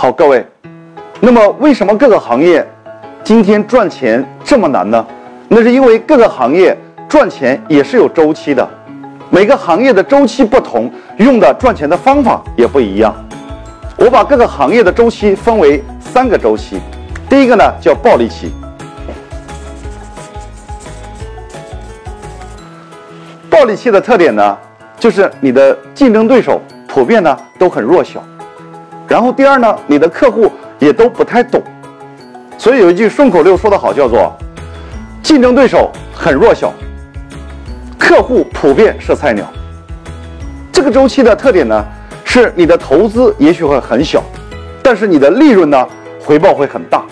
好，各位，那么为什么各个行业今天赚钱这么难呢？那是因为各个行业赚钱也是有周期的，每个行业的周期不同，用的赚钱的方法也不一样。我把各个行业的周期分为三个周期，第一个呢叫暴利期。暴利期的特点呢，就是你的竞争对手普遍呢都很弱小，然后第二呢，你的客户也都不太懂，所以有一句顺口溜说得好，叫做“竞争对手很弱小，客户普遍是菜鸟”。这个周期的特点呢，是你的投资也许会很小，但是你的利润呢回报会很大。